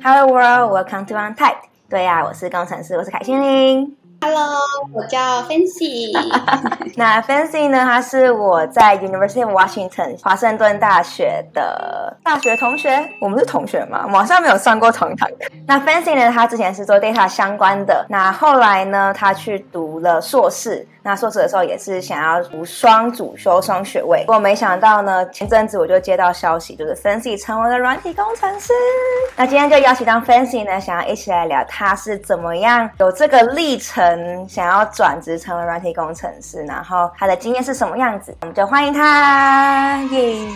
Hello world, welcome to untied。对呀、我是工程师，我是凯心玲。Hello，我叫 Fancy。那 Fancy 呢？他是我在 University of Washington 华盛顿大学的大学同学。我们是同学吗？网上没有上过同一堂课。那 Fancy 呢？他之前是做 data 相关的。那后来呢？他去读了硕士。那硕士的时候也是想要读双主修双学位。不过没想到呢，前阵子我就接到消息，就是 Fancy 成为了软体工程师。那今天就邀请到 Fancy 呢，想要一起来聊他是怎么样有这个历程。想要转职成为软体工程师，然后他的经验是什么样子？我们就欢迎他，耶!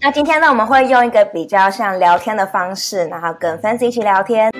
那今天呢，我们会用一个比较像聊天的方式，然后跟 Fancy 一起聊天。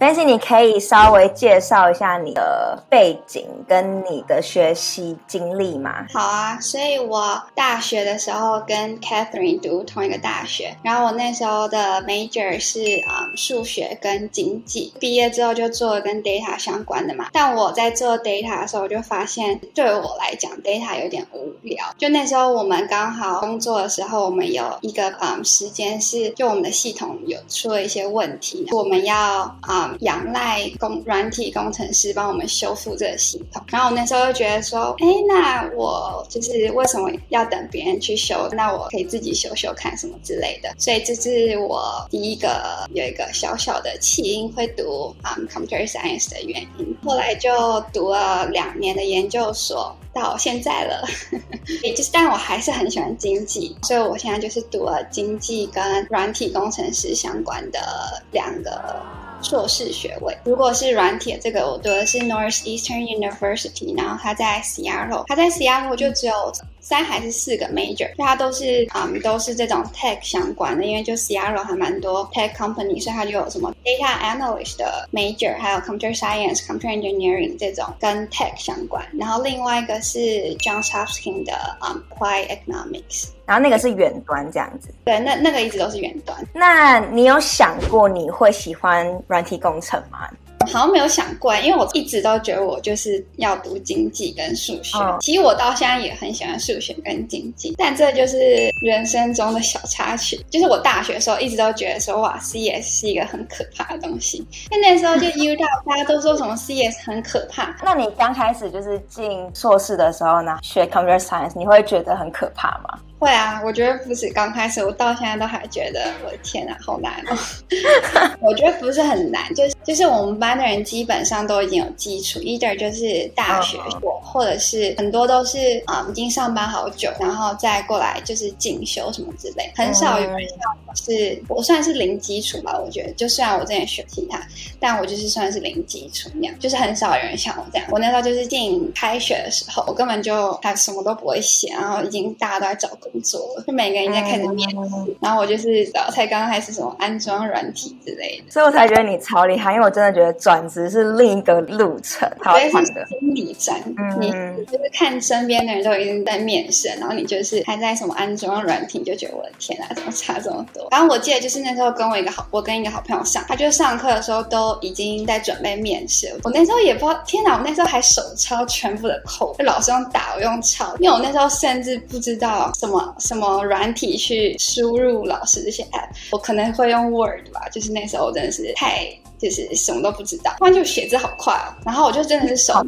Fancy，你可以稍微介绍一下你的背景跟你的学习经历吗？好啊，所以我大学的时候跟 Catherine 读同一个大学，然后我那时候的 major 是嗯数学跟经济，毕业之后就做了跟 data 相关的嘛。但我在做 data 的时候，我就发现对我来讲 data 有点无聊。就那时候我们刚好工作的时候，我们有一个嗯时间是就我们的系统有出了一些问题，我们要嗯。仰赖工软体工程师帮我们修复这个系统，然后我那时候就觉得说，哎，那我就是为什么要等别人去修？那我可以自己修修看什么之类的。所以这是我第一个有一个小小的起因会读啊、computer science 的原因。后来就读了两年的研究所，到现在了。也就是，但我还是很喜欢经济，所以我现在就是读了经济跟软体工程师相关的两个。硕士学位，如果是软铁这个，我读的是 Northeastern University，然后他在 Seattle，他在 Seattle 就只有三还是四个 major，它都是嗯都是这种 tech 相关的，因为就 Seattle 还蛮多 tech company，所以它就有什么 data analyst 的 major，还有 computer science、computer engineering 这种跟 tech 相关，然后另外一个是 Johns Hopkins 的嗯 applied economics。然后那个是远端这样子，对，那那个一直都是远端。那你有想过你会喜欢软体工程吗？好像没有想过，因为我一直都觉得我就是要读经济跟数学。哦、其实我到现在也很喜欢数学跟经济，但这就是人生中的小插曲。就是我大学的时候一直都觉得说，哇，CS 是一个很可怕的东西。那那时候就遇到大家都说什么 CS 很可怕。那你刚开始就是进硕士的时候呢，学 Computer Science，你会觉得很可怕吗？会啊，我觉得不是刚开始，我到现在都还觉得，我的天啊，好难哦。我觉得不是很难，就是就是我们班的人基本上都已经有基础，either 就是大学过，或者是很多都是啊、嗯、已经上班好久，然后再过来就是进修什么之类，很少有人像我是，我算是零基础吧。我觉得，就虽然我之前学其他，但我就是算是零基础那样，就是很少有人像我这样。我那时候就是进开学的时候，我根本就还什么都不会写，然后已经大家都在找工。工作就每个人在开始面试，然后我就是才刚刚开始什么安装软体之类的，所以我才觉得你超厉害，因为我真的觉得转职是另一个路程，好的。心理战，嗯、你就是看身边的人都已经在面试，然后你就是还在什么安装软体，就觉得我的天啊，怎么差这么多？然后我记得就是那时候跟我一个好，我跟一个好朋友上，他就上课的时候都已经在准备面试，我那时候也不知道，天哪，我那时候还手抄全部的就老师用打，我用抄，因为我那时候甚至不知道什么。什么软体去输入老师这些 app，我可能会用 Word 吧，就是那时候真的是太。就是什么都不知道，突然就写字好快哦，然后我就真的是手抄，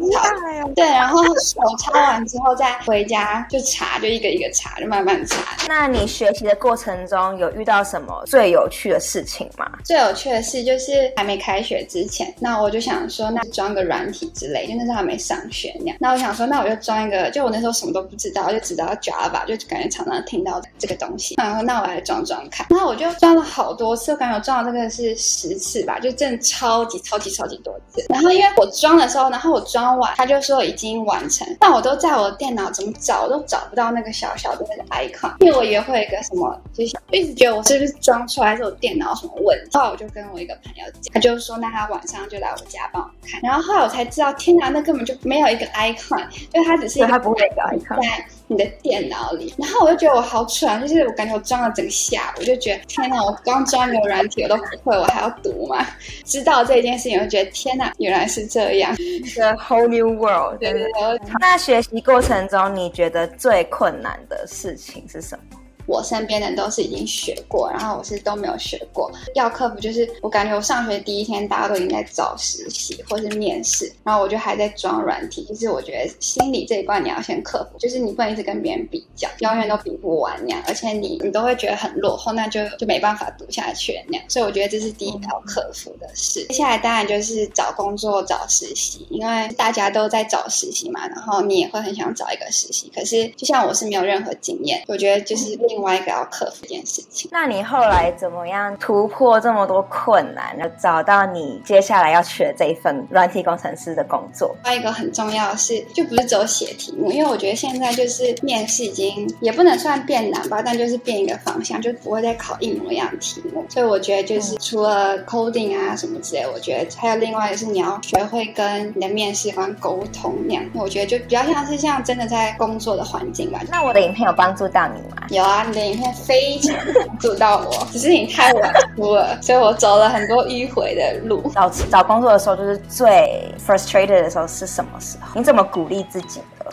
对，然后手抄完之后再回家就查，就一个一个查，就慢慢查。那你学习的过程中有遇到什么最有趣的事情吗？最有趣的事就是还没开学之前，那我就想说，那装个软体之类，就那时候还没上学那样。那我想说，那我就装一个，就我那时候什么都不知道，就只知道 Java，就感觉常常听到这个东西。然后那我来装装看，那我就装了好多次，我感觉我装了这个是十次吧，就正。超级超级超级多次，然后因为我装的时候，然后我装完，他就说已经完成，但我都在我的电脑怎么找都找不到那个小小的那个 icon，因为我也会有一个什么，就是一直觉得我是不是装出来是我电脑什么问题，后来我就跟我一个朋友讲，他就说那他晚上就来我家帮我，然后后来我才知道，天哪，那根本就没有一个 icon，因为它只是一个，他不会有一个 icon。你的电脑里，然后我就觉得我好蠢，就是我感觉我装了整个下午，我就觉得天哪，我刚装一个软体我都不会，我还要读吗？知道这件事情，我就觉得天哪，原来是这样，，The whole new world。对对对。那学习过程中，你觉得最困难的事情是什么？我身边的都是已经学过，然后我是都没有学过。要克服就是我感觉我上学第一天大家都应该找实习或是面试，然后我就还在装软体。就是我觉得心理这一关你要先克服，就是你不能一直跟别人比较，永远都比不完那样，而且你你都会觉得很落后，那就就没办法读下去那样。所以我觉得这是第一条克服的事。接下来当然就是找工作、找实习，因为大家都在找实习嘛，然后你也会很想找一个实习。可是就像我是没有任何经验，我觉得就是另外一个要克服一件事情。那你后来怎么样突破这么多困难，找到你接下来要去的这一份软体工程师的工作？还有一个很重要的是，就不是只有写题目，因为我觉得现在就是面试已经也不能算变难吧，但就是变一个方向，就不会再考一模一样的题目。所以我觉得就是除了 coding 啊什么之类，我觉得还有另外一个是你要学会跟你的面试官沟通那样。我觉得就比较像是像真的在工作的环境吧。那我的影片有帮助到你吗？有啊，你的影片非常阻到我，只是你太晚出了，所以我走了很多迂回的路。找找工作的时候，就是最 frustrated 的时候是什么时候？你怎么鼓励自己的？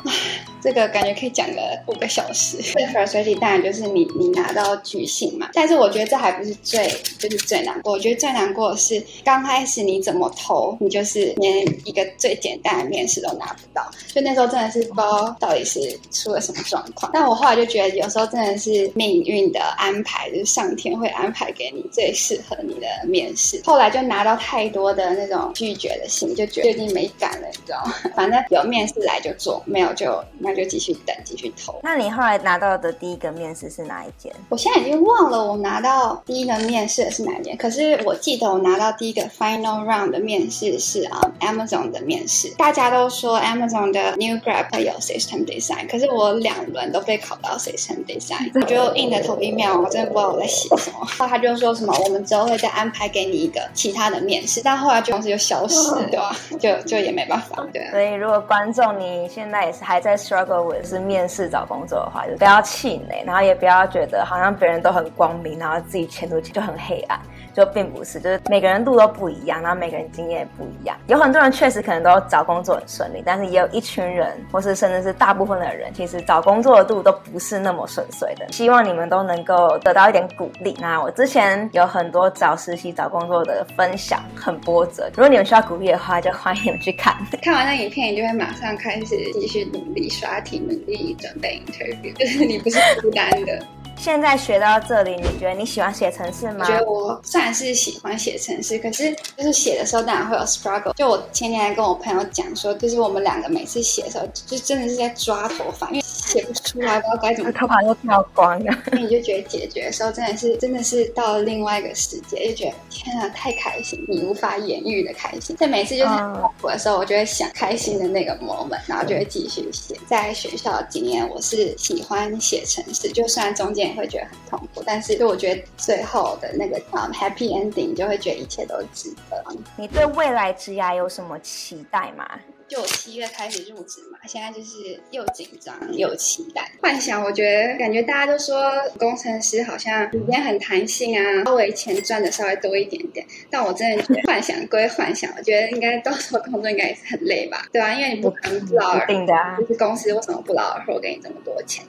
这个感觉可以讲个五个小时。最 frustrating 当然就是你你拿到拒信嘛，但是我觉得这还不是最就是最难过。我觉得最难过的是刚开始你怎么投，你就是连一个最简单的面试都拿不到。就那时候真的是不知道到底是出了什么状况。但我后来就觉得有时候真的是命运的安排，就是上天会安排给你最适合你的面试。后来就拿到太多的那种拒绝的信，就觉得最近没敢了，你知道吗？反正有面试来就做，没有就。那就继续等，继续投。那你后来拿到的第一个面试是哪一间？我现在已经忘了我拿到第一个面试的是哪一间。可是我记得我拿到第一个 final round 的面试是啊、um, Amazon 的面试。大家都说 Amazon 的 New Grad 会有 System Design，可是我两轮都被考到 System Design，我就硬着头皮面，我真的不知道我在写什么。然后他就说什么我们之后会再安排给你一个其他的面试，但后来就公司就消失，对吧？就就也没办法，对。所以如果观众你现在也是还在 struggle with 是面试找工作的话，就不要气馁，然后也不要觉得好像别人都很光明，然后自己前途就很黑暗，就并不是，就是每个人路都不一样，然后每个人经验也不一样。有很多人确实可能都找工作很顺利，但是也有一群人，或是甚至是大部分的人，其实找工作的路都不是那么顺遂的。希望你们都能够得到一点鼓励。那我之前有很多找实习、找工作的分享，很波折。如果你们需要鼓励的话，就欢迎你们去看。看完那影片，你就会马上开始继续努力刷题。能力准备 interview，就是你不是孤单的。现在学到这里，你觉得你喜欢写程式吗？我觉得我算是喜欢写程式，可是就是写的时候当然会有 struggle。就我前天还跟我朋友讲说，就是我们两个每次写的时候，就真的是在抓头发，因为写不出来，不知道该怎么。头发都跳光了。那你就觉得解决的时候真的是真的是到了另外一个世界，就觉得天啊，太开心，你无法言喻的开心。所以每次就是痛苦的时候，我就会想开心的那个 moment，然后就会继续写。在学校的经验，我是喜欢写程式，就虽然中间也。会觉得很痛苦，但是就我觉得最后的那个啊、um, happy ending，就会觉得一切都值得。你对未来职涯有什么期待吗？就我七月开始入职嘛，现在就是又紧张又期待。幻想，我觉得感觉大家都说工程师好像里面很弹性啊，稍微钱赚的稍微多一点点。但我真的觉得幻想归幻想，我觉得应该到时候工作应该也是很累吧？对啊，因为你不可能不劳而获啊，就是公司为什么不劳而获给你这么多钱？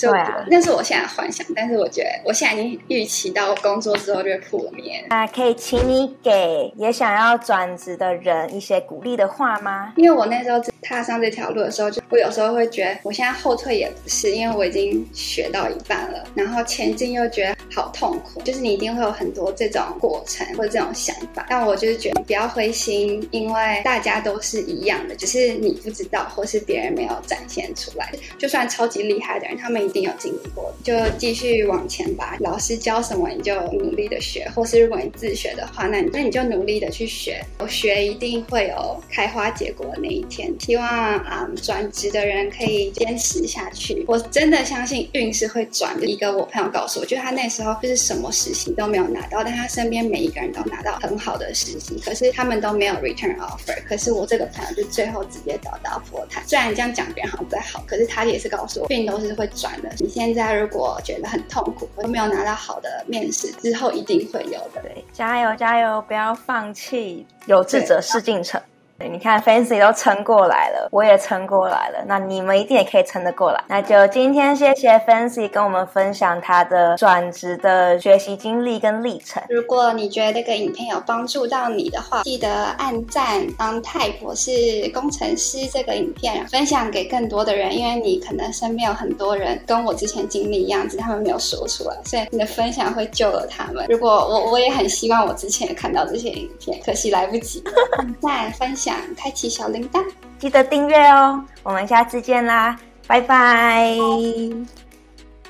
对啊，那是我现在幻想，但是我觉得我现在已经预期到工作之后就会破灭。那可以请你给也想要转职的人一些鼓励的话吗？因为我那时候踏上这条路的时候，就我有时候会觉得我现在后退也不是，因为我已经学到一半了，然后前进又觉得好痛苦。就是你一定会有很多这种过程或者这种想法，但我就是觉得不要灰心，因为大家都是一样的，只是你不知道或是别人没有展现出来。就算超级厉害的人，他们。一定有经历过，就继续往前吧。老师教什么，你就努力的学；或是如果你自学的话，那你那你就努力的去学。我学一定会有开花结果的那一天。希望啊，转职的人可以坚持下去。我真的相信运是会转的。一个我朋友告诉我，就他那时候就是什么实习都没有拿到，但他身边每一个人都拿到很好的实习，可是他们都没有 return offer。可是我这个朋友就最后直接找到佛坛。虽然这样讲别人好像不太好，可是他也是告诉我，运都是会转的。你现在如果觉得很痛苦，都没有拿到好的面试，之后一定会有的。对，加油加油，不要放弃，有志者事竟成。你看，Fancy 都撑过来了，我也撑过来了，那你们一定也可以撑得过来。那就今天谢谢 Fancy 跟我们分享他的转职的学习经历跟历程。如果你觉得这个影片有帮助到你的话，记得按赞、当泰国是工程师这个影片，分享给更多的人，因为你可能身边有很多人跟我之前经历一样，只是他们没有说出来，所以你的分享会救了他们。如果我我也很希望我之前也看到这些影片，可惜来不及。按赞、分享。开启小铃铛，记得订阅哦！我们下次见啦，拜拜。